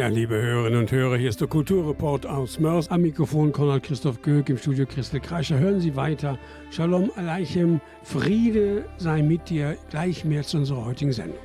Ja, liebe Hörerinnen und Hörer, hier ist der Kulturreport aus Mörs. Am Mikrofon Konrad Christoph Göck, im Studio Christel Kreischer. Hören Sie weiter. Shalom Aleichem, Friede sei mit dir. Gleich mehr zu unserer heutigen Sendung.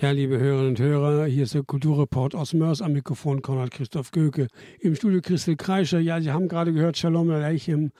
Ja, liebe Hörerinnen und Hörer, hier ist der Kulturreport aus Mörs am Mikrofon Konrad Christoph Göke. Im Studio Christel Kreischer. Ja, Sie haben gerade gehört, Shalom Aleichem.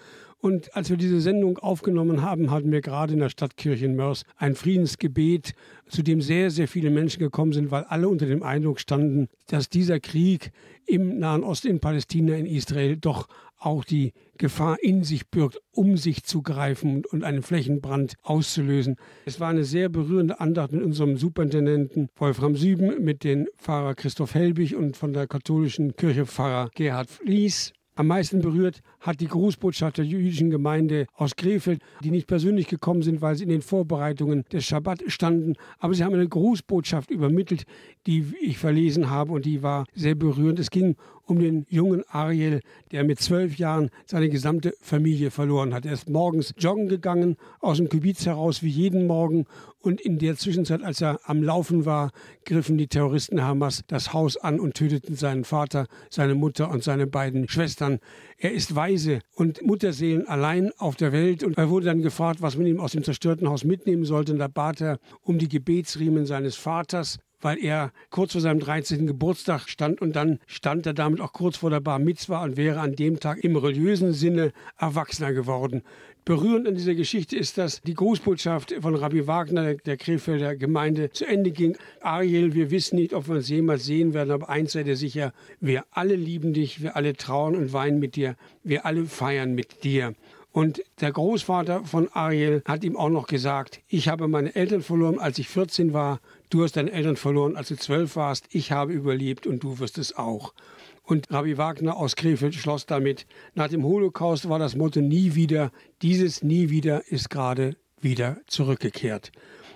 Und als wir diese Sendung aufgenommen haben, hatten wir gerade in der Stadtkirche in Mörs ein Friedensgebet, zu dem sehr, sehr viele Menschen gekommen sind, weil alle unter dem Eindruck standen, dass dieser Krieg im Nahen Osten, in Palästina, in Israel doch auch die Gefahr in sich birgt, um sich zu greifen und- einen Flächenbrand auszulösen. Es war eine sehr berührende Andacht mit unserem Superintendenten Wolfram Süben, mit dem Pfarrer Christoph Helbig und von der katholischen Kirche Pfarrer Gerhard Flies. Am meisten berührt hat die Grußbotschaft der jüdischen Gemeinde aus Krefeld, die nicht persönlich gekommen sind, weil sie in den Vorbereitungen des Schabbat standen. Aber sie haben eine Grußbotschaft übermittelt, die ich verlesen habe und die war sehr berührend. Es ging um den jungen Ariel, der mit zwölf Jahren seine gesamte Familie verloren hat. Er ist morgens joggen gegangen, aus dem Kibbutz heraus wie jeden Morgen. Und in der Zwischenzeit, als er am Laufen war, griffen die Terroristen Hamas das Haus an und töteten seinen Vater, seine Mutter und seine beiden Schwestern. Er ist weise und Mutterseelen allein auf der Welt. Und er wurde dann gefragt, was man ihm aus dem zerstörten Haus mitnehmen sollte. Und da bat er um die Gebetsriemen seines Vaters, weil er kurz vor seinem 13. Geburtstag stand und dann stand er damit auch kurz vor der Bar Mitzwa und wäre an dem Tag im religiösen Sinne Erwachsener geworden. Berührend an dieser Geschichte ist, dass die Grußbotschaft von Rabbi Wagner, der Krefelder Gemeinde, zu Ende ging. Ariel, wir wissen nicht, ob wir uns jemals sehen werden, aber eins sei dir sicher, wir alle lieben dich, wir alle trauern und weinen mit dir, wir alle feiern mit dir. Und der Großvater von Ariel hat ihm auch noch gesagt, ich habe meine Eltern verloren, als ich 14 war, du hast deine Eltern verloren, als du 12 warst, ich habe überlebt und du wirst es auch. Und Rabbi Wagner aus Krefeld schloss damit, nach dem Holocaust war das Motto nie wieder, dieses nie wieder ist gerade wieder zurückgekehrt.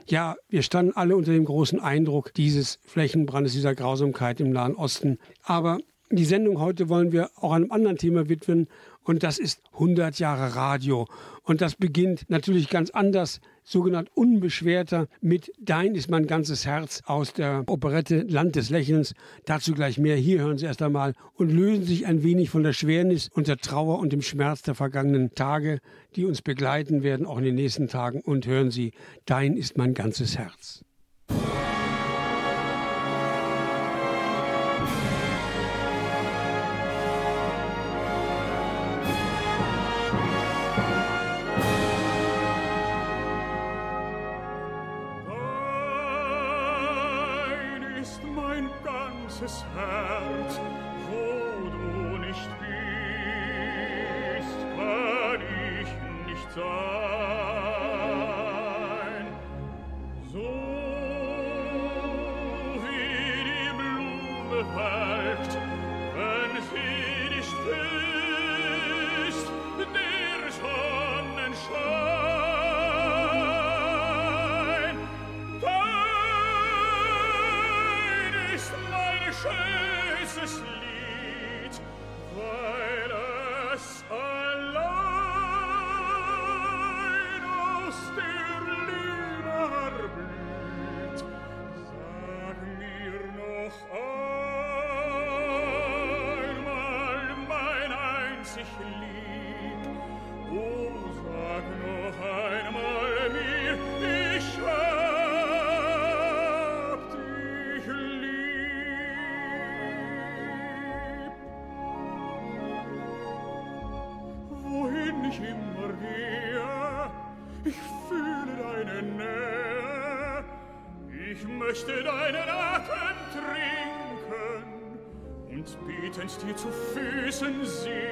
Ja, wir standen alle unter dem großen Eindruck dieses Flächenbrandes, dieser Grausamkeit im Nahen Osten. Aber die Sendung heute wollen wir auch einem anderen Thema widmen und das ist 100 Jahre Radio. Und das beginnt natürlich ganz anders, sogenannt unbeschwerter mit Dein ist mein ganzes Herz aus der Operette Land des Lächelns. Dazu gleich mehr. Hier hören Sie erst einmal und lösen sich ein wenig von der Schwernis und der Trauer und dem Schmerz der vergangenen Tage, die uns begleiten werden, auch in den nächsten Tagen. Und hören Sie, Dein ist mein ganzes Herz. Betend dir zu Füßen sinken.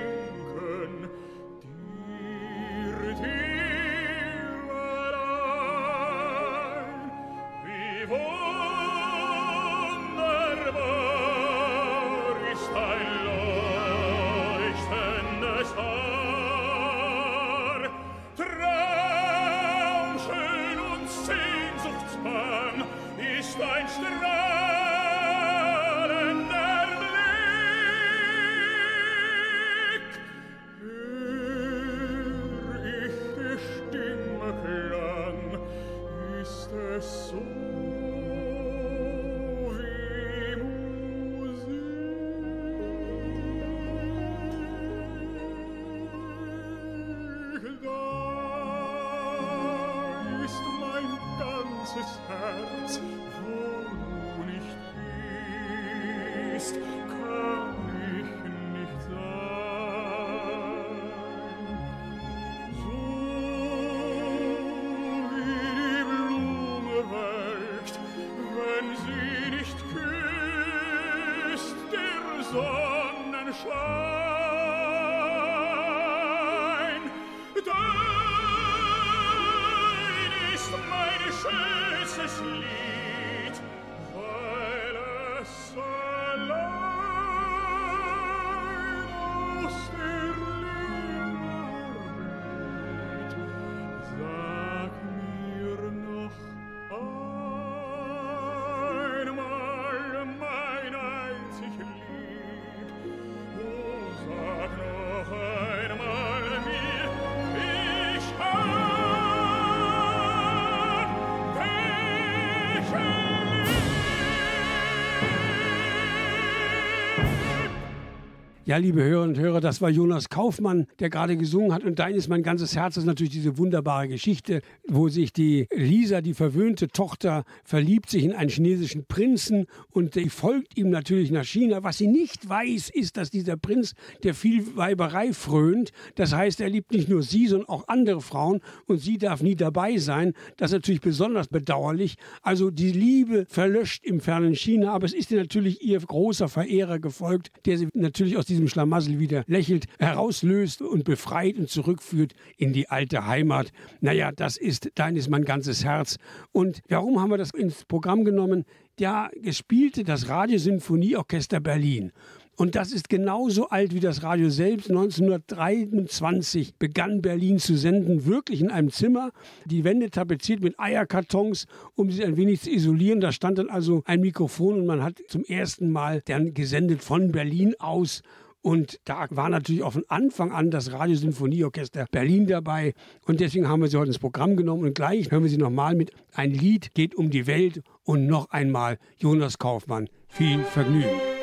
Liebe Hörerinnen und Hörer, das war Jonas Kaufmann, der gerade gesungen hat. Und dein ist mein ganzes Herz. Das ist natürlich diese wunderbare Geschichte, wo sich die Lisa, die verwöhnte Tochter, verliebt sich in einen chinesischen Prinzen und die folgt ihm natürlich nach China. Was sie nicht weiß, ist, dass dieser Prinz, der viel Weiberei frönt, das heißt, er liebt nicht nur sie, sondern auch andere Frauen und sie darf nie dabei sein. Das ist natürlich besonders bedauerlich. Also die Liebe verlöscht im fernen China, aber es ist ihr natürlich ihr großer Verehrer gefolgt, der sie natürlich aus diesem diesem Schlamassel wieder lächelt, herauslöst und befreit und zurückführt in die alte Heimat. Naja, das ist, dein ist mein ganzes Herz. Und warum haben wir das ins Programm genommen? Ja, gespielte das Radiosinfonieorchester Berlin. Und das ist genauso alt wie das Radio selbst. 1923 begann Berlin zu senden, wirklich in einem Zimmer, die Wände tapeziert mit Eierkartons, um sie ein wenig zu isolieren. Da stand dann also ein Mikrofon und man hat zum ersten Mal dann gesendet von Berlin aus. Und da war natürlich auch von Anfang an das Radiosinfonieorchester Berlin dabei. Und deswegen haben wir sie heute ins Programm genommen. Und gleich hören wir sie nochmal mit Ein Lied geht um die Welt und noch einmal Jonas Kaufmann. Viel Vergnügen.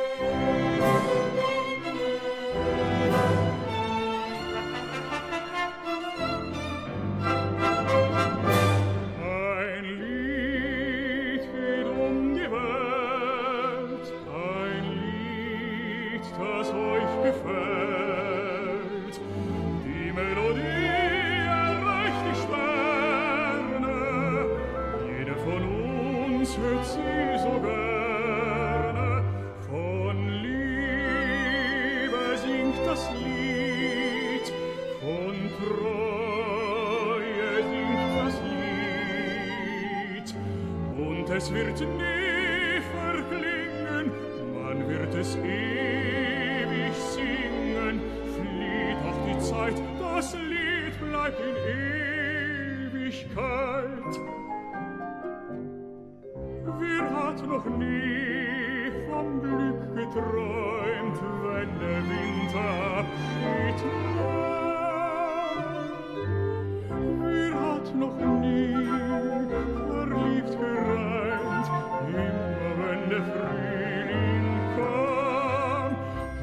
Der Frühling kam?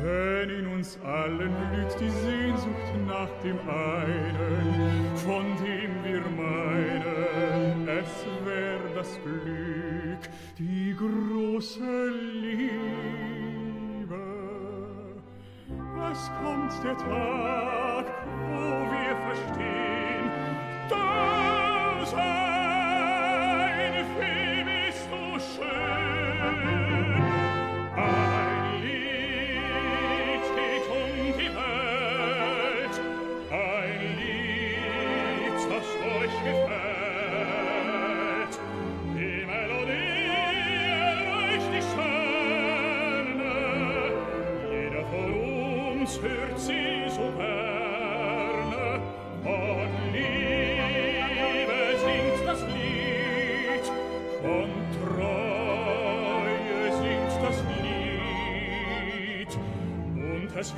Denn in uns allen blüht die Sehnsucht nach dem einen, von dem wir meinen, es wär das Glück, die große Liebe. Es kommt der Tag,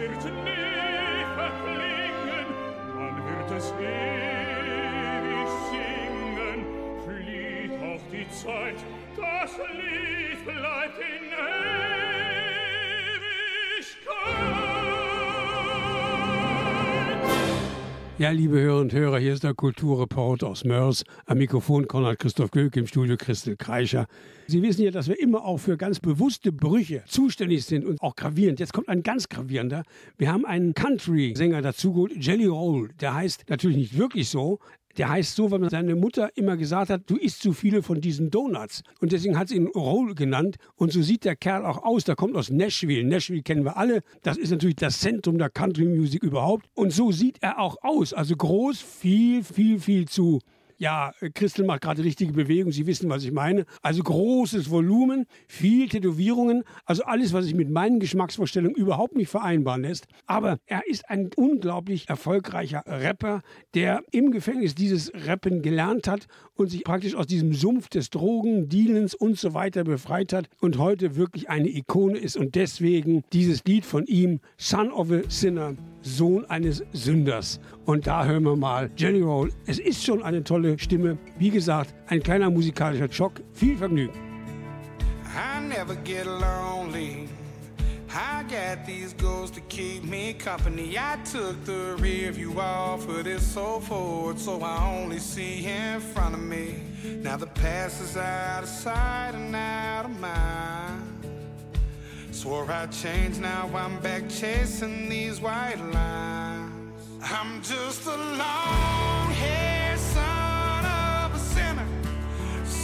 wird nie verklingen, man wird es ewig singen, flieht auch die Zeit, Ja, liebe Hörerinnen und Hörer, hier ist der Kulturreport aus Mörs. Am Mikrofon Konrad Christoph Göke, im Studio Christel Kreischer. Sie wissen ja, dass wir immer auch für ganz bewusste Brüche zuständig sind und auch gravierend. Jetzt kommt ein ganz gravierender. Wir haben einen Country-Sänger dazugeholt, Jelly Roll. Der heißt natürlich nicht wirklich so. Der heißt so, weil seine Mutter immer gesagt hat, du isst zu viele von diesen Donuts. Und deswegen hat sie ihn Roll genannt. Und so sieht der Kerl auch aus. Der kommt aus Nashville. Nashville kennen wir alle. Das ist natürlich das Zentrum der Country Music überhaupt. Und so sieht er auch aus. Also groß, viel, viel, viel zu ja, Christel macht gerade richtige Bewegung, Sie wissen, was ich meine. Also großes Volumen, viel Tätowierungen, also alles, was sich mit meinen Geschmacksvorstellungen überhaupt nicht vereinbaren lässt. Aber er ist ein unglaublich erfolgreicher Rapper, der im Gefängnis dieses Rappen gelernt hat und sich praktisch aus diesem Sumpf des Drogen, Dealens und so weiter befreit hat und heute wirklich eine Ikone ist und deswegen dieses Lied von ihm, Son of a Sinner, Sohn eines Sünders. Und da hören wir mal Jelly Roll. Es ist schon eine tolle Stimme. Wie gesagt, ein kleiner musikalischer Schock. Viel Vergnügen. I never get lonely. I got these goals to keep me company. I took the rear view off of this so forward, so I only see in front of me. Now the past is out of sight and out of mind. Swore I'd change, now I'm back chasing these white lines. I'm just a long haired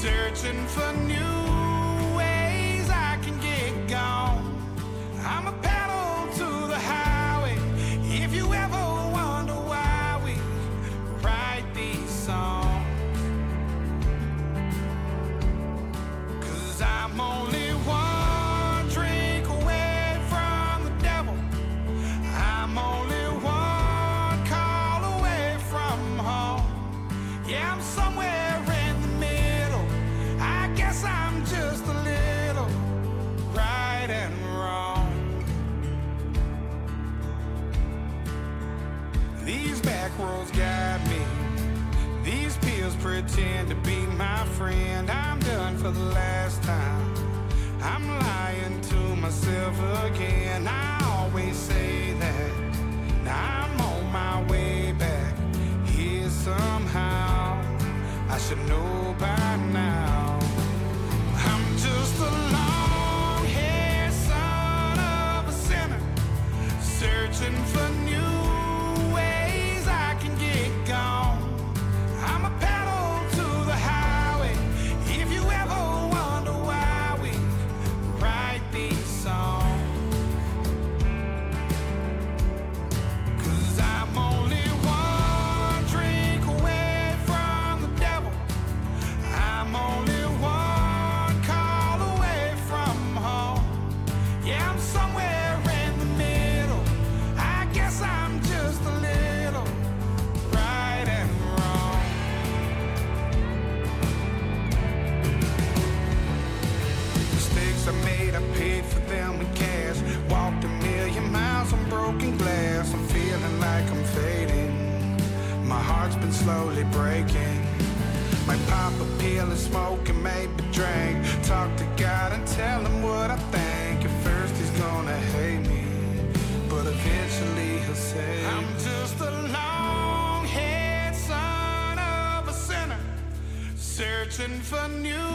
searching for new ways I can get gone. I'm a pedal friend. I'm done for the last time. I'm lying to myself again. I always say that. Now I'm on my way back here somehow. I should know by searching for new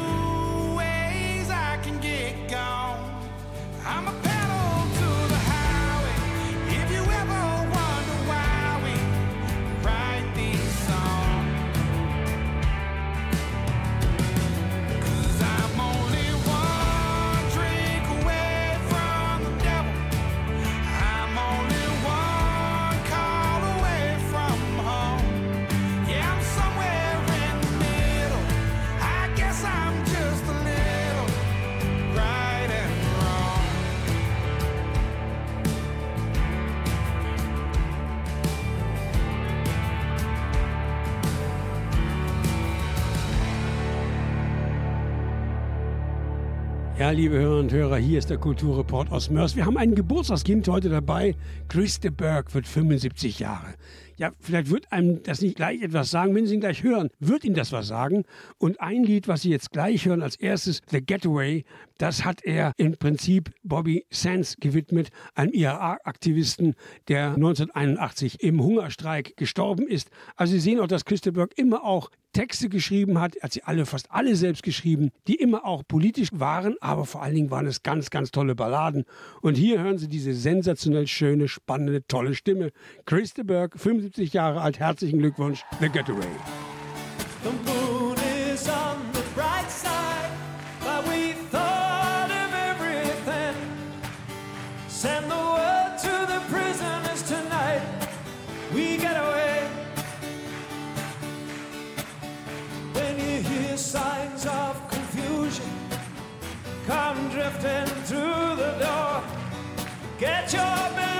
Ja, liebe Hörer und Hörer, hier ist der Kulturreport aus Mörs. Wir haben ein Geburtstagskind heute dabei. Christa Berg wird 75 Jahre. Ja, vielleicht wird einem das nicht gleich etwas sagen. Wenn Sie ihn gleich hören, wird Ihnen das was sagen. Und ein Lied, was Sie jetzt gleich hören als erstes, The Getaway, das hat er im Prinzip Bobby Sands gewidmet, einem IRA-Aktivisten, der 1981 im Hungerstreik gestorben ist. Also Sie sehen auch, dass Christa Berg immer auch Texte geschrieben hat, hat sie alle, fast alle selbst geschrieben, die immer auch politisch waren, aber vor allen Dingen waren es ganz, ganz tolle Balladen. Und hier hören Sie diese sensationell schöne, spannende, tolle Stimme. Christa Berg, 75 Jahre alt, herzlichen Glückwunsch, The Getaway. Drifting through the door. Get your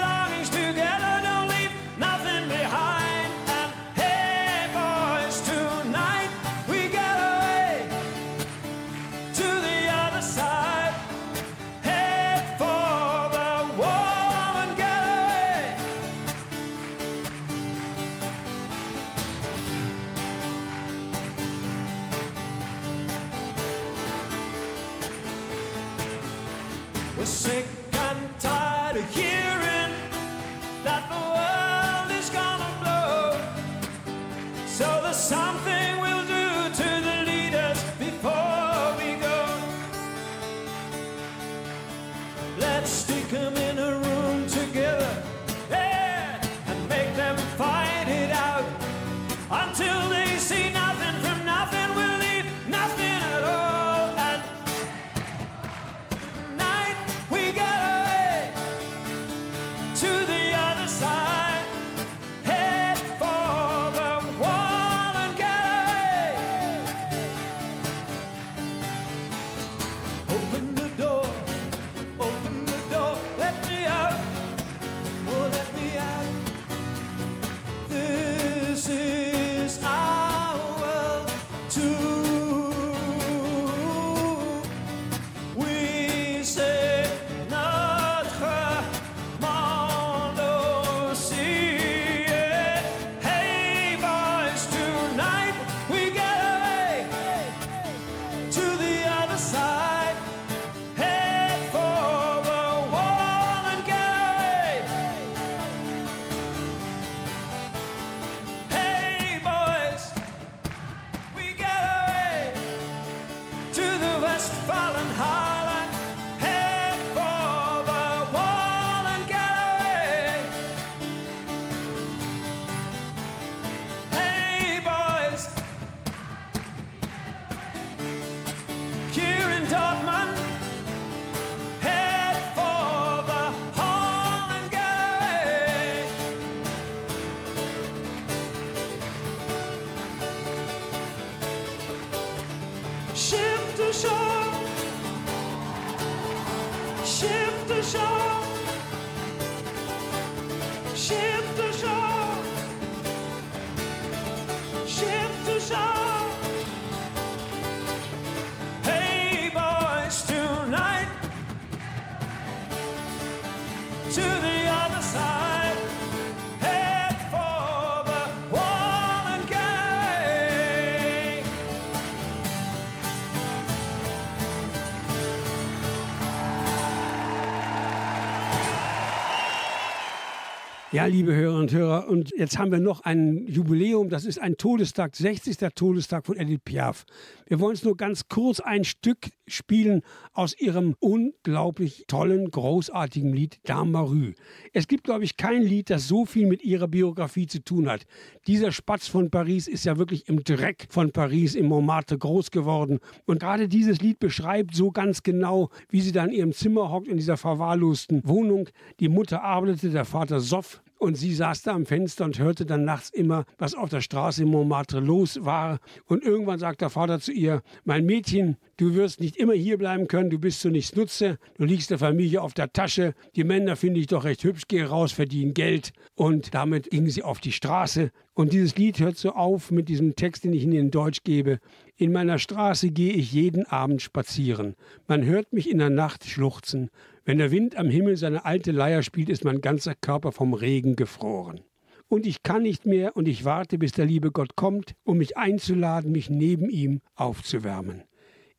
Ja, liebe Hörerinnen und Hörer, und jetzt haben wir noch ein Jubiläum, das ist ein Todestag, 60. Todestag von Edith Piaf. Wir wollen es nur ganz kurz ein Stück spielen aus ihrem unglaublich tollen, großartigen Lied Dame Rue. Es gibt, glaube ich, kein Lied, das so viel mit ihrer Biografie zu tun hat. Dieser Spatz von Paris ist ja wirklich im Dreck von Paris, im Montmartre groß geworden. Und gerade dieses Lied beschreibt so ganz genau, wie sie da in ihrem Zimmer hockt, in dieser verwahrlosten Wohnung. Die Mutter arbeitete, der Vater soff. Und sie saß da am Fenster und hörte dann nachts immer, was auf der Straße in Montmartre los war. Und irgendwann sagt der Vater zu ihr, mein Mädchen, du wirst nicht immer hier bleiben können, du bist so nichts Nutze, du liegst der Familie auf der Tasche, die Männer finde ich doch recht hübsch, geh raus, verdienen Geld. Und damit ging sie auf die Straße. Und dieses Lied hört so auf mit diesem Text, den ich Ihnen in Deutsch gebe. In meiner Straße gehe ich jeden Abend spazieren. Man hört mich in der Nacht schluchzen. Wenn der Wind am Himmel seine alte Leier spielt, ist mein ganzer Körper vom Regen gefroren. Und ich kann nicht mehr und ich warte, bis der liebe Gott kommt, um mich einzuladen, mich neben ihm aufzuwärmen.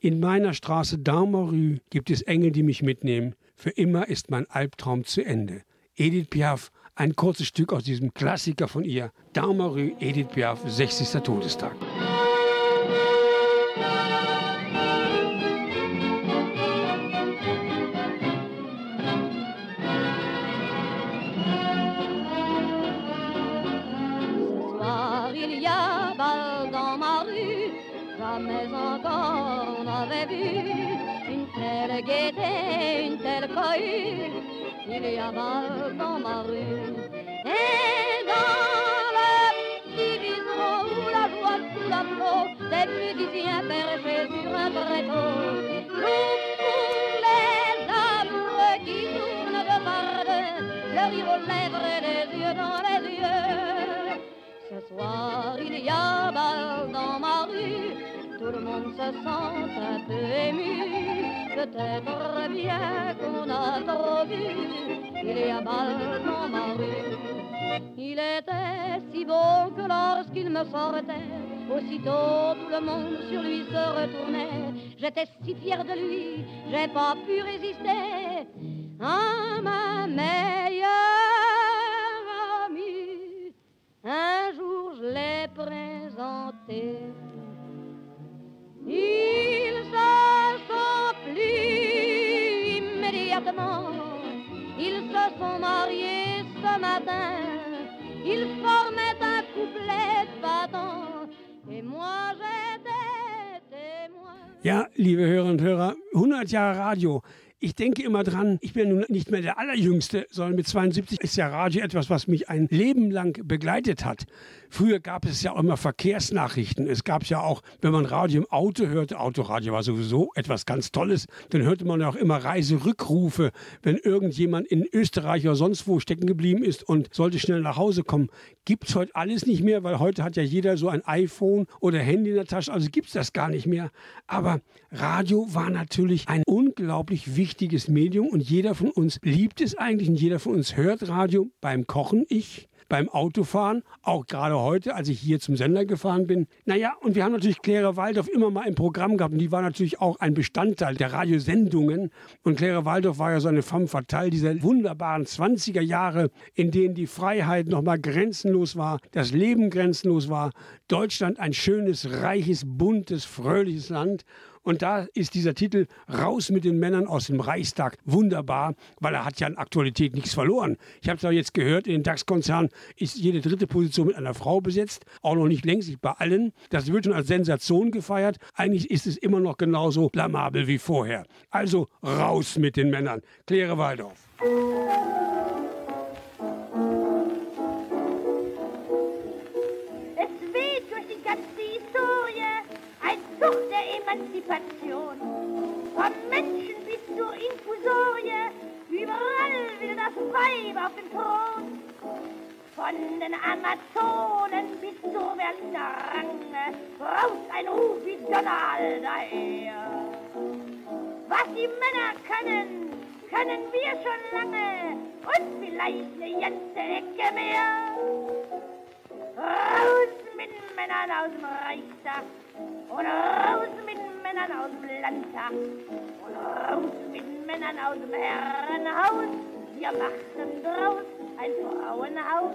In meiner Straße Darmarü gibt es Engel, die mich mitnehmen. Für immer ist mein Albtraum zu Ende. Edith Piaf, ein kurzes Stück aus diesem Klassiker von ihr. Darmarü, Edith Piaf, 60. Todestag. ne guettait une telle cohue, il y a avait dans ma rue. Et dans le petit biseau où la joie sous la peau, des musiciens perchés sur un tréteau, Nous, pour les amoureux qui tournent de pardon, le rire aux lèvres et les yeux dans les yeux. Ce soir, il y a bal dans ma rue, Tout le monde se sent un peu ému. Peut-être bien qu'on a trop vu. Il y a bal dans ma rue. Il était si beau que lorsqu'il me sortait, aussitôt tout le monde sur lui se retournait. J'étais si fière de lui, j'ai pas pu résister à ma meilleure amie. Un jour je l'ai présenté. Il se sont immédiatement. Ils se sont mariés ce matin. Ils formaient un couplet de patent. Et moi, j'étais témoin. Ja, liebe Hörerinnen und Hörer, 100 Jahre Radio. Ich denke immer dran, ich bin nun nicht mehr der Allerjüngste, sondern mit 72 ist ja Radio etwas, was mich ein Leben lang begleitet hat. Früher gab es ja auch immer Verkehrsnachrichten. Es gab ja auch, wenn man Radio im Auto hörte, Autoradio war sowieso etwas ganz Tolles, dann hörte man auch immer Reiserückrufe, wenn irgendjemand in Österreich oder sonst wo stecken geblieben ist und sollte schnell nach Hause kommen. Gibt es heute alles nicht mehr, weil heute hat ja jeder so ein iPhone oder Handy in der Tasche, also gibt es das gar nicht mehr. Aber Radio war natürlich ein unglaublich wichtiges Medium und jeder von uns liebt es eigentlich und jeder von uns hört Radio beim Kochen. Ich beim Autofahren, auch gerade heute, als ich hier zum Sender gefahren bin. Naja, und wir haben natürlich Claire Waldorf immer mal im Programm gehabt und die war natürlich auch ein Bestandteil der Radiosendungen. Und Claire Waldorf war ja so eine femme fatale dieser wunderbaren 20er Jahre, in denen die Freiheit nochmal grenzenlos war, das Leben grenzenlos war, Deutschland ein schönes, reiches, buntes, fröhliches Land. Und da ist dieser Titel Raus mit den Männern aus dem Reichstag wunderbar, weil er hat ja an Aktualität nichts verloren. Ich habe es auch jetzt gehört, in den DAX-Konzernen ist jede dritte Position mit einer Frau besetzt, auch noch nicht längst bei allen. Das wird schon als Sensation gefeiert. Eigentlich ist es immer noch genauso blamabel wie vorher. Also raus mit den Männern. Claire Waldorf. Emanzipation. Vom Menschen bis zur Infusorie, überall will das Weib auf den Thron. Von den Amazonen bis zur Berliner Range braust ein Ruf wie Donner daher. Was die Männer können, können wir schon lange und vielleicht eine ganze Ecke mehr. Raus mit Männern aus dem Reichstag und raus mit Männern aus dem Landtag und raus mit Männern aus dem Herrenhaus. Wir machen draus ein Frauenhaus.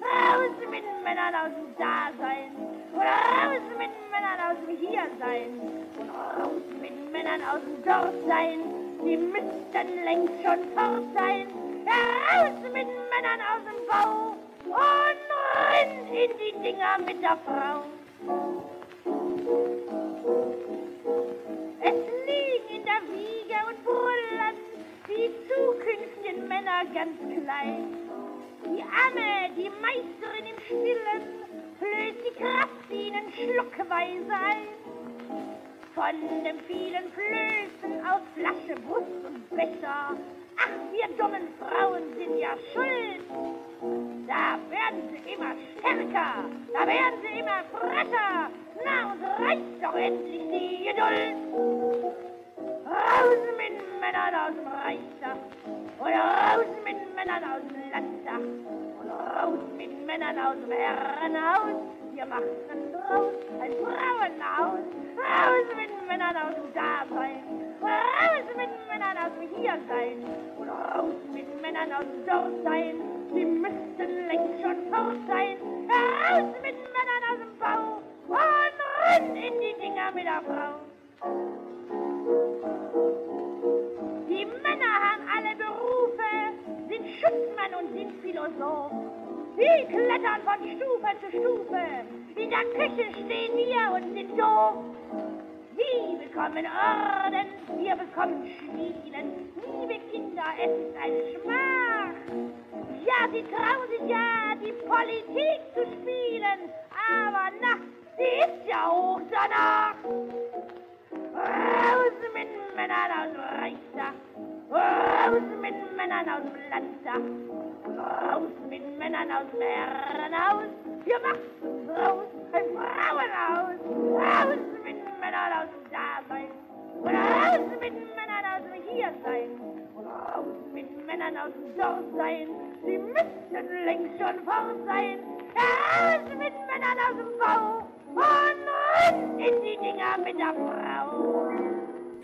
Raus mit Männern aus dem Dasein und raus mit Männern aus dem Hiersein und raus mit Männern aus dem Dortsein. Die müssten längst schon fort sein. Raus mit Männern aus dem Bau und rein in die Dinger mit der Frau. Es liegen in der Wiege und brüllen die zukünftigen Männer ganz klein. Die Amme, die Meisterin im Stillen, flößt die Kraft ihnen schluckweise ein. Von dem vielen Flößen aus Flasche, Brust und Becher, ach, wir dummen Frauen sind ja schuld. Da werden sie immer stärker, da werden sie immer fresher, na, uns reicht doch endlich die Geduld. Raus mit Männern aus dem Reichstag und raus mit Männern aus dem Landtag und raus mit Männern aus dem Herrenhaus. Wir machen draus ein Frauenhaus. Raus mit den Männern aus dem Dasein. Raus mit den Männern aus dem Hiersein. Und raus mit den Männern aus dem Dortsein. Sie müssten längst schon fort sein. Raus mit den Männern aus dem Bau und renn in die Dinger mit der Frau. Die Männer haben alle Berufe, sind Schutzmann und sind Philosoph. Sie klettern von Stufe zu Stufe, in der Küche stehen wir und sind doof. Sie bekommen Orden, wir bekommen Schmieden. Liebe Kinder, es ist ein Schmach. Ja, sie trauen sich ja, die Politik zu spielen, aber na, Sie ist ja hoch danach. Raus mit Männern aus Reichstag. Raus mit Männern aus dem Landtag. Raus mit Männern aus dem Herrenhaus. Wir machen raus ein Frauenhaus. Raus mit Männern aus dem Dasein. Und raus mit Männern aus dem Hiersein. Und raus mit Männern aus dem Dortsein. Sie müssten längst schon fort sein. Raus mit Männern aus dem Bau. Und in die Dinger mit der Frau.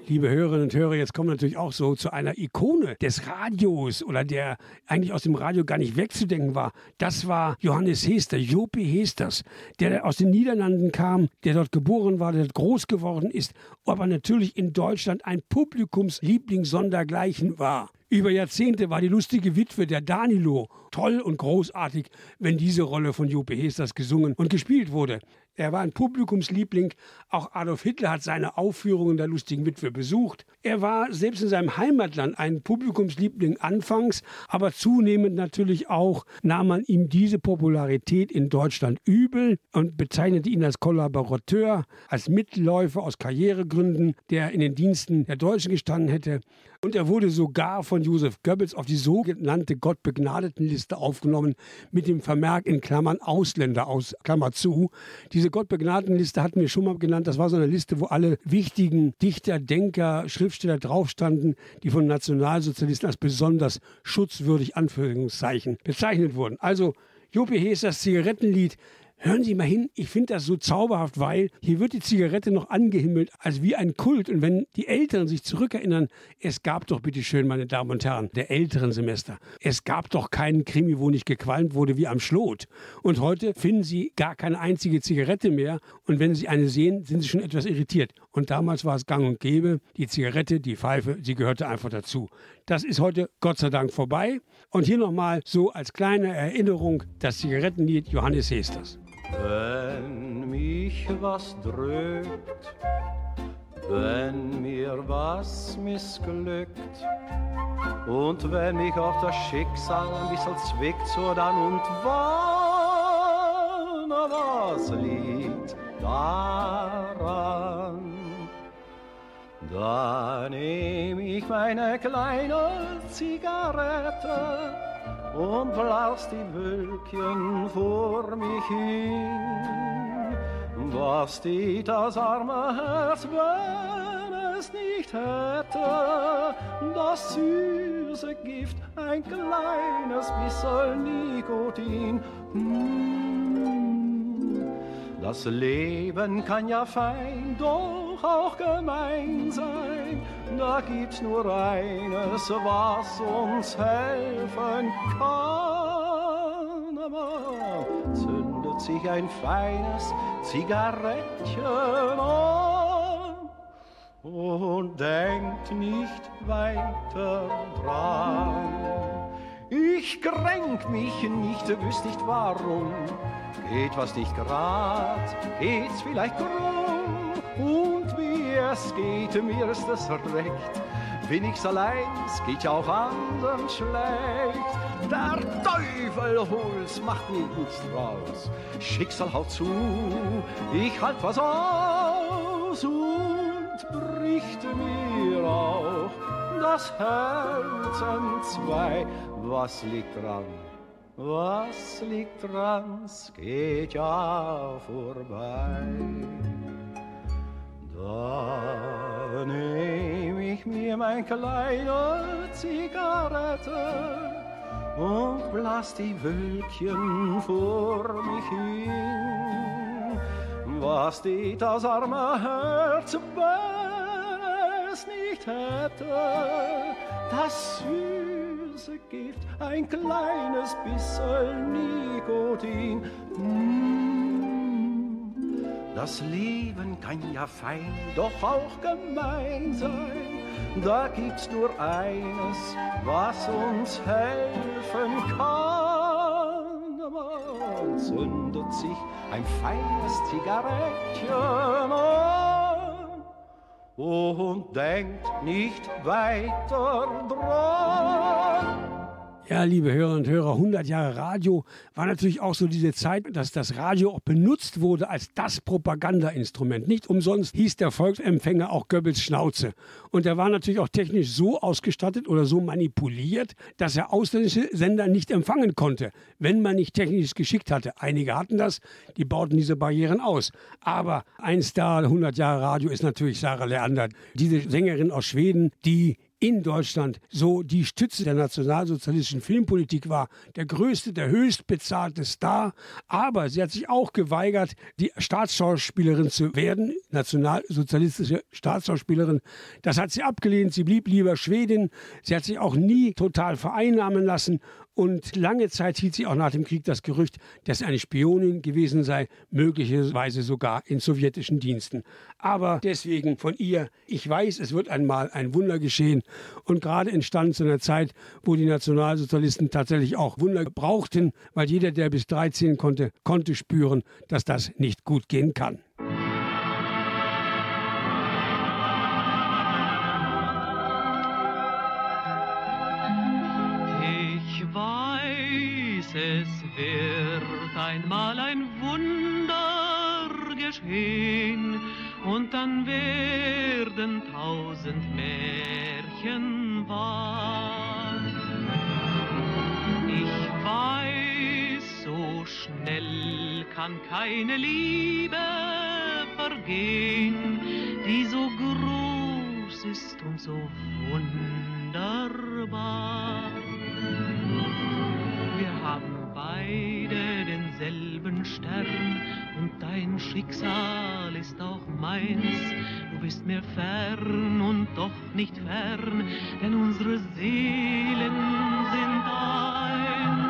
Liebe Hörerinnen und Hörer, jetzt kommen wir natürlich auch so zu einer Ikone des Radios oder der eigentlich aus dem Radio gar nicht wegzudenken war. Das war Johannes Hester, Jopi Hesters, der aus den Niederlanden kam, der dort geboren war, der dort groß geworden ist aber natürlich in Deutschland ein Publikumsliebling sondergleichen war. Über Jahrzehnte war die lustige Witwe der Danilo toll und großartig, wenn diese Rolle von Jope Hesters gesungen und gespielt wurde. Er war ein Publikumsliebling. Auch Adolf Hitler hat seine Aufführungen der lustigen Witwe besucht. Er war selbst in seinem Heimatland ein Publikumsliebling anfangs, aber zunehmend natürlich auch nahm man ihm diese Popularität in Deutschland übel und bezeichnete ihn als Kollaborateur, als Mitläufer aus Karrieregründen, der in den Diensten der Deutschen gestanden hätte. Und er wurde sogar von Josef Goebbels auf die sogenannte Gottbegnadetenliste aufgenommen, mit dem Vermerk in Klammern Ausländer aus Klammer zu. Diese Gottbegnadetenliste hatten wir schon mal genannt. Das war so eine Liste, wo alle wichtigen Dichter, Denker, Schriftsteller draufstanden, die von Nationalsozialisten als besonders schutzwürdig Anführungszeichen bezeichnet wurden. Also Jopi das Zigarettenlied, Hören Sie mal hin, ich finde das so zauberhaft, weil hier wird die Zigarette noch angehimmelt als wie ein Kult. Und wenn die Älteren sich zurückerinnern, es gab doch, bitte schön, meine Damen und Herren, der älteren Semester, es gab doch keinen Krimi, wo nicht gequalmt wurde wie am Schlot. Und heute finden Sie gar keine einzige Zigarette mehr. Und wenn Sie eine sehen, sind Sie schon etwas irritiert. Und damals war es gang und gäbe, die Zigarette, die Pfeife, sie gehörte einfach dazu. Das ist heute Gott sei Dank vorbei. Und hier nochmal so als kleine Erinnerung das Zigarettenlied Johannes Hesters. Wenn mich was drückt, wenn mir was missglückt und wenn mich auch das Schicksal ein bisschen zwickt, so dann und wann, was liegt daran? Da nehm ich meine kleine Zigarette und blas die Wölkchen vor mich hin. Was steht das arme Herz, wenn es nicht hätte, das süße Gift, ein kleines bisschen Nikotin. Das Leben kann ja fein, doch auch gemein sein. Da gibt's nur eines, was uns helfen kann. Aber zündet sich ein feines Zigarettchen an und denkt nicht weiter dran. Ich kränk mich nicht, wüsst nicht warum. Geht was nicht grad, geht's vielleicht krumm. Es geht, mir ist es recht. Bin ich's allein, es geht ja auch anderen schlecht. Der Teufel hol's, macht mir nichts draus. Schicksal haut zu, ich halt was aus und bricht mir auch das Herz entzwei. Was liegt dran? Was liegt dran? Es geht ja vorbei. Da nehm ich mir mein kleine Zigarette und blas die Wölkchen vor mich hin. Was steht das arme Herz, es nicht hätte, das süße Gift, ein kleines bisschen Nikotin. Das Leben kann ja fein, doch auch gemein sein. Da gibt's nur eines, was uns helfen kann. Man zündet sich ein feines Zigarettchen an und denkt nicht weiter dran. Ja, liebe Hörerinnen und Hörer, 100 Jahre Radio war natürlich auch so diese Zeit, dass das Radio auch benutzt wurde als das Propagandainstrument. Nicht umsonst hieß der Volksempfänger auch Goebbels Schnauze. Und er war natürlich auch technisch so ausgestattet oder so manipuliert, dass er ausländische Sender nicht empfangen konnte, wenn man nicht technisch geschickt hatte. Einige hatten das, die bauten diese Barrieren aus. Aber ein Star 100 Jahre Radio ist natürlich Sarah Leander, diese Sängerin aus Schweden, die in Deutschland so die Stütze der nationalsozialistischen Filmpolitik war, der größte, der höchst bezahlte Star. Aber sie hat sich auch geweigert, die Staatsschauspielerin zu werden, nationalsozialistische Staatsschauspielerin. Das hat sie abgelehnt. Sie blieb lieber Schwedin. Sie hat sich auch nie total vereinnahmen lassen Und lange Zeit hielt sich auch nach dem Krieg das Gerücht, dass eine Spionin gewesen sei, möglicherweise sogar in sowjetischen Diensten. Aber deswegen von ihr, ich weiß, es wird einmal ein Wunder geschehen. Und gerade entstand zu einer Zeit, wo die Nationalsozialisten tatsächlich auch Wunder brauchten, weil jeder, der bis 13 konnte, konnte spüren, dass das nicht gut gehen kann. Wird einmal ein Wunder geschehen und dann werden tausend Märchen wahr. Ich weiß, so schnell kann keine Liebe vergehen, die so groß ist und so wunderbar. Beide denselben Stern und dein Schicksal ist auch meins. Du bist mir fern und doch nicht fern, denn unsere Seelen sind eins.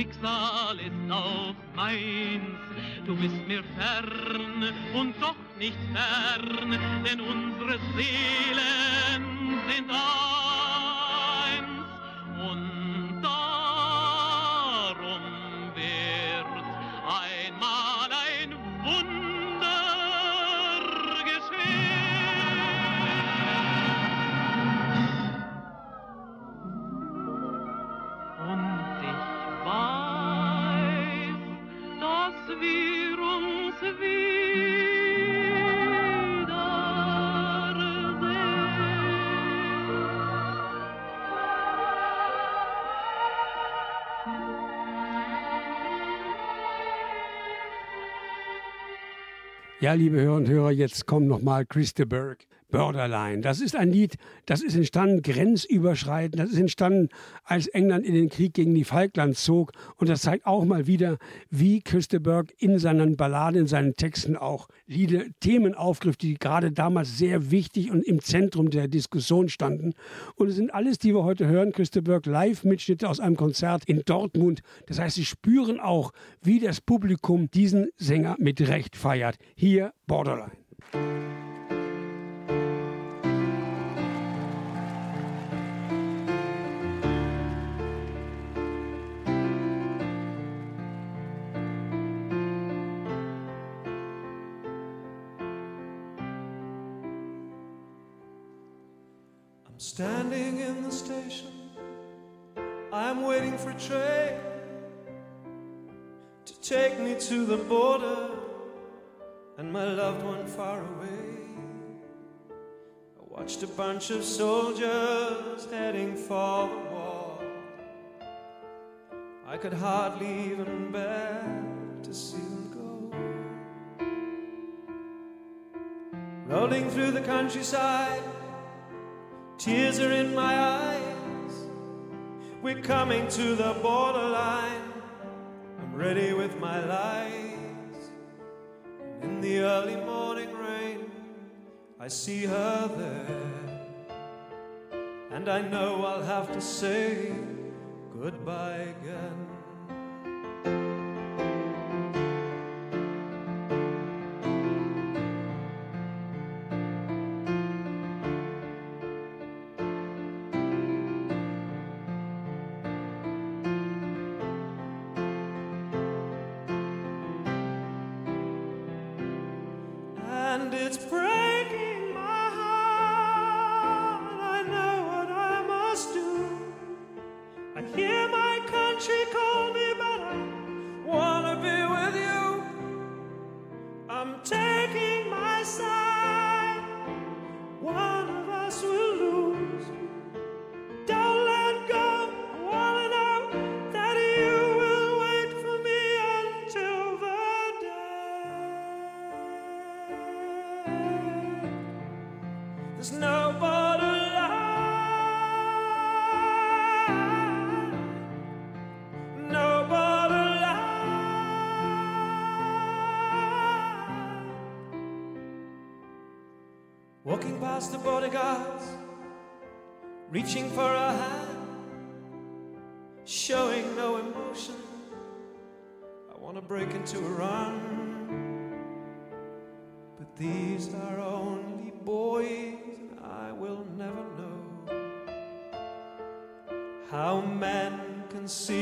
Schicksal ist auch meins. Du bist mir fern und doch nicht fern, denn unsere Seelen sind eins. Ja, liebe Hörer und Hörer, jetzt kommt nochmal Chris de Burgh. Borderline. Das ist ein Lied, das ist entstanden grenzüberschreitend. Das ist entstanden, als England in den Krieg gegen die Falklands zog. Und das zeigt auch mal wieder, wie Chris de Burgh in seinen Balladen, in seinen Texten auch Lieder, Themen aufgriff, die gerade damals sehr wichtig und im Zentrum der Diskussion standen. Und es sind alles, die wir heute hören, Chris de Burgh Live-Mitschnitte aus einem Konzert in Dortmund. Das heißt, sie spüren auch, wie das Publikum diesen Sänger mit Recht feiert. Hier Borderline. Standing in the station. I'm waiting for a train to take me to the border and my loved one far away. I watched a bunch of soldiers heading for the. I could hardly even bear to see them go. rolling through the countryside. Tears are in my eyes. We're coming to the borderline. I'm ready with my lies. In the early morning rain, I see her there. And I know I'll have to say goodbye again. Walking past the bodyguards, reaching for a hand, showing no emotion. I wanna break into a run. But these are only boys, I will never know how men can see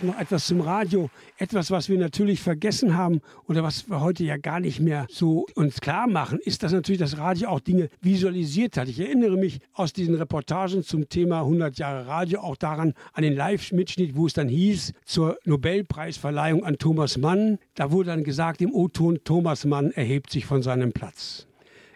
Noch etwas zum Radio, etwas, was wir natürlich vergessen haben oder was wir heute ja gar nicht mehr so uns klar machen, ist, dass natürlich das Radio auch Dinge visualisiert hat. Ich erinnere mich aus diesen Reportagen zum Thema 100 Jahre Radio auch daran, an den Live-Mitschnitt, wo es dann hieß, zur Nobelpreisverleihung an Thomas Mann. Da wurde dann gesagt im O-Ton, Thomas Mann erhebt sich von seinem Platz.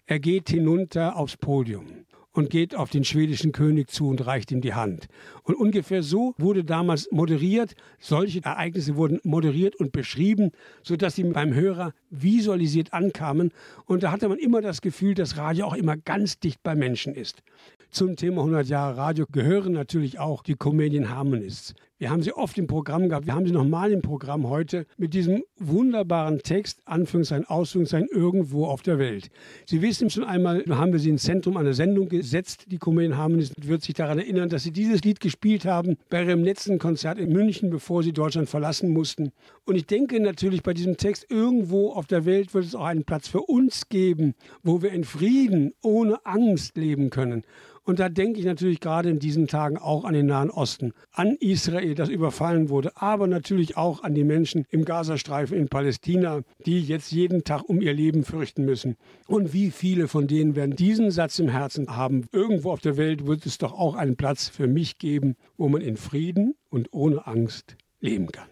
Er geht hinunter aufs Podium und geht auf den schwedischen König zu und reicht ihm die Hand. Und ungefähr so wurde damals moderiert. Solche Ereignisse wurden moderiert und beschrieben, sodass sie beim Hörer visualisiert ankamen. Und da hatte man immer das Gefühl, dass Radio auch immer ganz dicht bei Menschen ist. Zum Thema 100 Jahre Radio gehören natürlich auch die Comedian Harmonists. Wir haben sie oft im Programm gehabt. Wir haben sie nochmal im Programm heute mit diesem wunderbaren Text, Anführungszeichen, Ausführungszeichen, irgendwo auf der Welt. Sie wissen schon einmal, haben wir sie ins Zentrum einer Sendung gesetzt, die Comedian Harmonists, wird sich daran erinnern, dass sie dieses Lied gespielt haben bei ihrem letzten Konzert in München, bevor sie Deutschland verlassen mussten. Und ich denke natürlich bei diesem Text, irgendwo auf der Welt wird es auch einen Platz für uns geben, wo wir in Frieden, ohne Angst leben können. Und da denke ich natürlich gerade in diesen Tagen auch an den Nahen Osten, an Israel, das überfallen wurde, aber natürlich auch an die Menschen im Gazastreifen in Palästina, die jetzt jeden Tag um ihr Leben fürchten müssen. Und wie viele von denen werden diesen Satz im Herzen haben? Irgendwo auf der Welt wird es doch auch einen Platz für mich geben, wo man in Frieden und ohne Angst leben kann.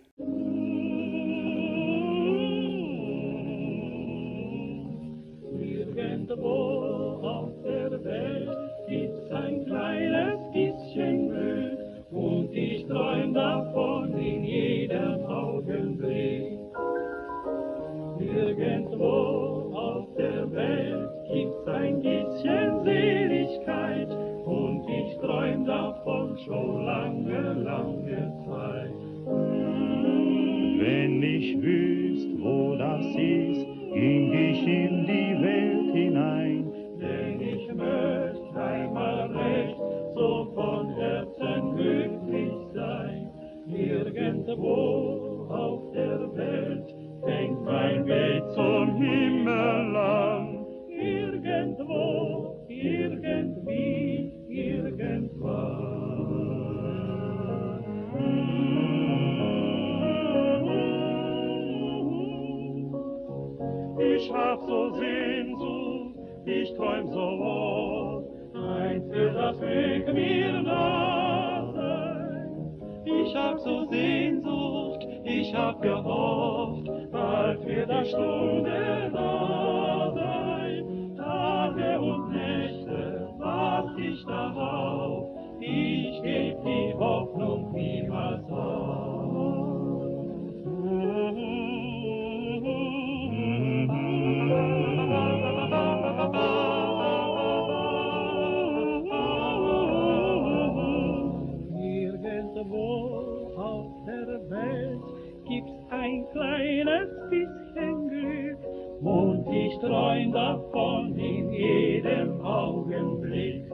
Kleines bisschen Glück und ich träum davon in jedem Augenblick.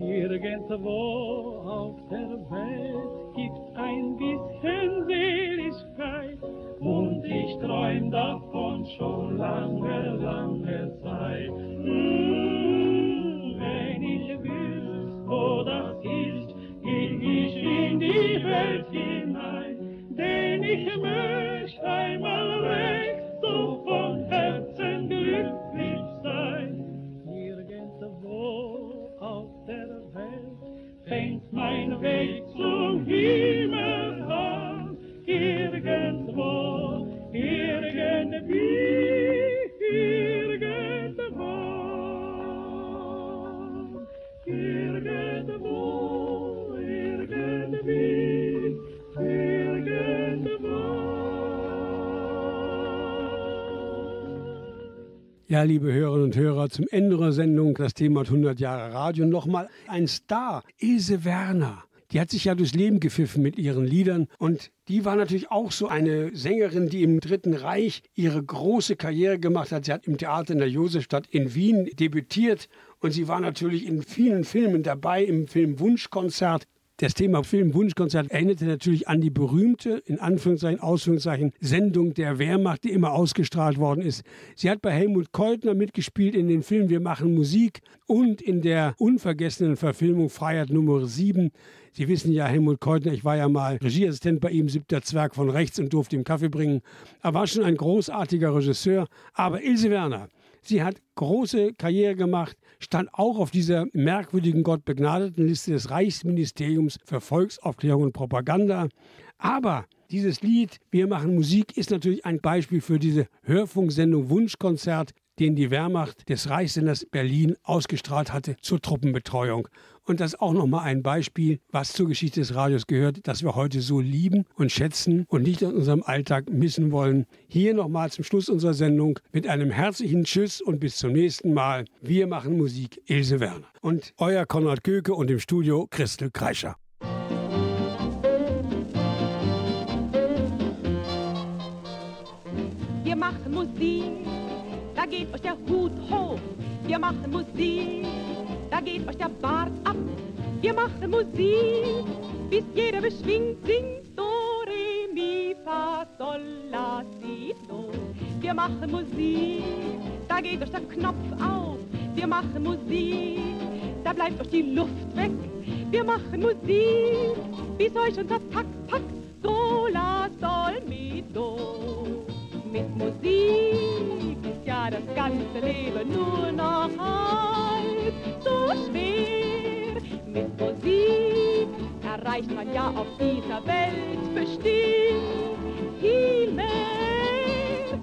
Irgendwo Ja, liebe Hörerinnen und Hörer, zum Ende unserer Sendung das Thema 100 Jahre Radio. Nochmal ein Star, Ilse Werner. Die hat sich ja durchs Leben gepfiffen mit ihren Liedern und die war natürlich auch so eine Sängerin, die im Dritten Reich ihre große Karriere gemacht hat. Sie hat im Theater in der Josefstadt in Wien debütiert und sie war natürlich in vielen Filmen dabei, im Film Wunschkonzert. Das Thema Film Wunschkonzert erinnerte natürlich an die berühmte, in Anführungszeichen, Ausführungszeichen, Sendung der Wehrmacht, die immer ausgestrahlt worden ist. Sie hat bei Helmut Keutner mitgespielt in den Film Wir machen Musik und in der unvergessenen Verfilmung Freiheit Nummer 7. Sie wissen ja, Helmut Keutner, ich war ja mal Regieassistent bei ihm, siebter Zwerg von rechts und durfte ihm Kaffee bringen. Er war schon ein großartiger Regisseur. Aber Ilse Werner, Sie hat große Karriere gemacht, stand auch auf dieser merkwürdigen Gottbegnadeten Liste des Reichsministeriums für Volksaufklärung und Propaganda. Aber dieses Lied Wir machen Musik ist natürlich ein Beispiel für diese Hörfunksendung Wunschkonzert, den die Wehrmacht des Reichssenders Berlin ausgestrahlt hatte zur Truppenbetreuung. Und das ist auch nochmal ein Beispiel, was zur Geschichte des Radios gehört, das wir heute so lieben und schätzen und nicht in unserem Alltag missen wollen. Hier nochmal zum Schluss unserer Sendung mit einem herzlichen Tschüss und bis zum nächsten Mal. Wir machen Musik, Ilse Werner. Und euer Konrad Köke und im Studio Christel Kreischer. Wir machen Musik, da geht euch der Hut hoch. Wir machen Musik, da geht euch der Bart ab. Wir machen Musik, bis jeder beschwingt singt Do, Re, Mi, Fa, Sol, La, Si, Do. Wir machen Musik, da geht euch der Knopf auf. Wir machen Musik, da bleibt euch die Luft weg. Wir machen Musik, bis euch unser Takt packt. Do, La, Sol, Mi, Do. Mit Musik ja das ganze Leben nur noch halb so schwer. Mit Musik erreicht man ja auf dieser Welt bestimmt mehr.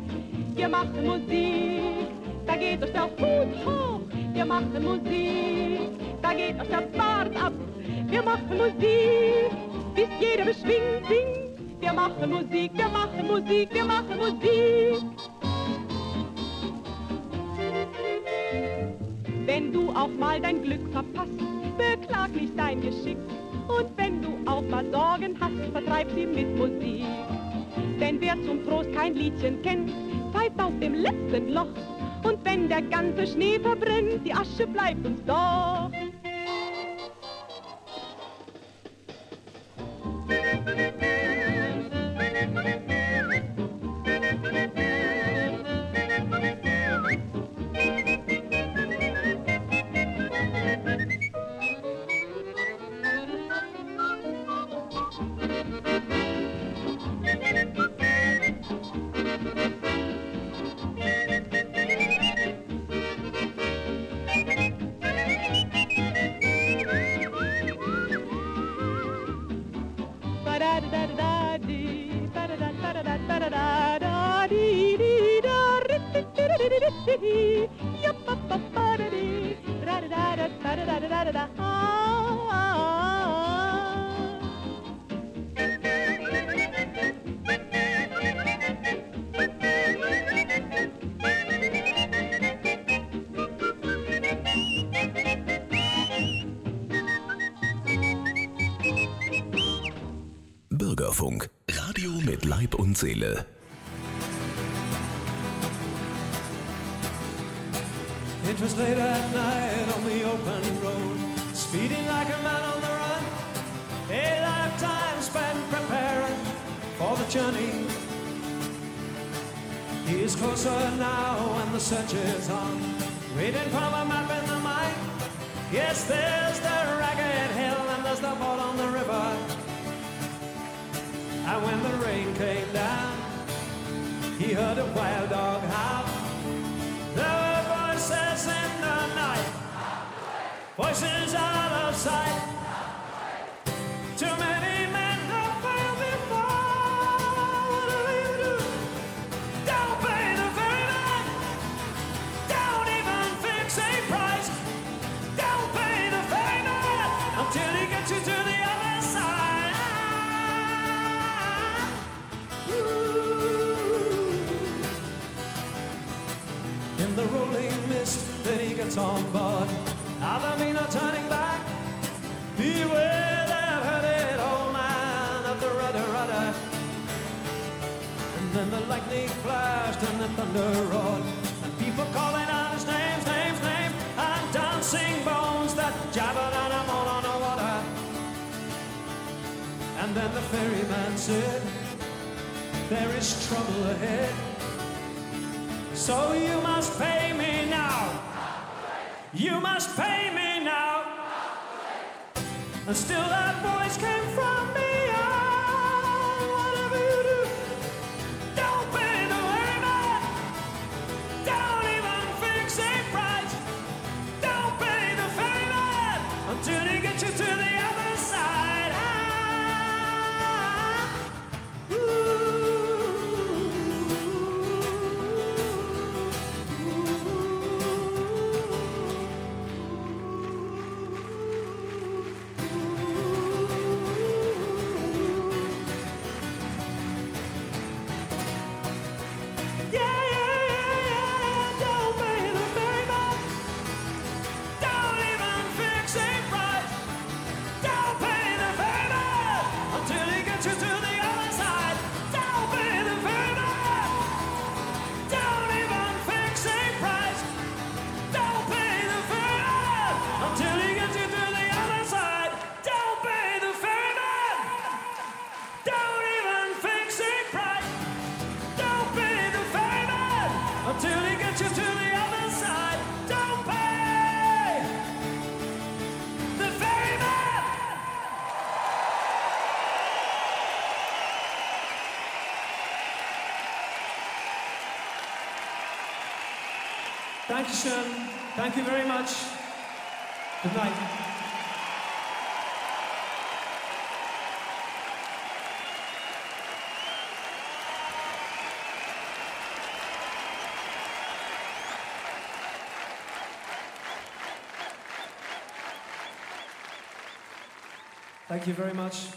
Wir machen Musik, da geht euch der Hut hoch. Wir machen Musik, da geht euch der Bart ab. Wir machen Musik, bis jeder beschwingt singt. Wir machen Musik, wir machen Musik, wir machen Musik. du auch mal dein Glück verpasst, beklaglich dein Geschick. Und wenn du auch mal Sorgen hast, vertreib sie mit Musik. Denn wer zum Trost kein Liedchen kennt, pfeift auf dem letzten Loch. Und wenn der ganze Schnee verbrennt, die Asche bleibt uns doch. Seele. It was late at night on the open road, speeding like a man on the run. A lifetime spent preparing for the journey. He is closer now and the search is on. Reading from a map in the mind. Yes, there's the ragged hill and there's the boat on the river. And when the rain came down, he heard a wild dog howl. There were voices in the night, voices out of sight. Too many gets on board. Now there be no turning back. Beware that hurted old man of the rudder, rudder. And then the lightning flashed and the thunder roared. And people calling out his names, names, names. And dancing bones that jabbered at him all on the water. And then the ferryman said, There is trouble ahead. So you must pay me now. You must pay me now. And still that voice came from beyond. Thank you, very much. Good night. Thank you very much.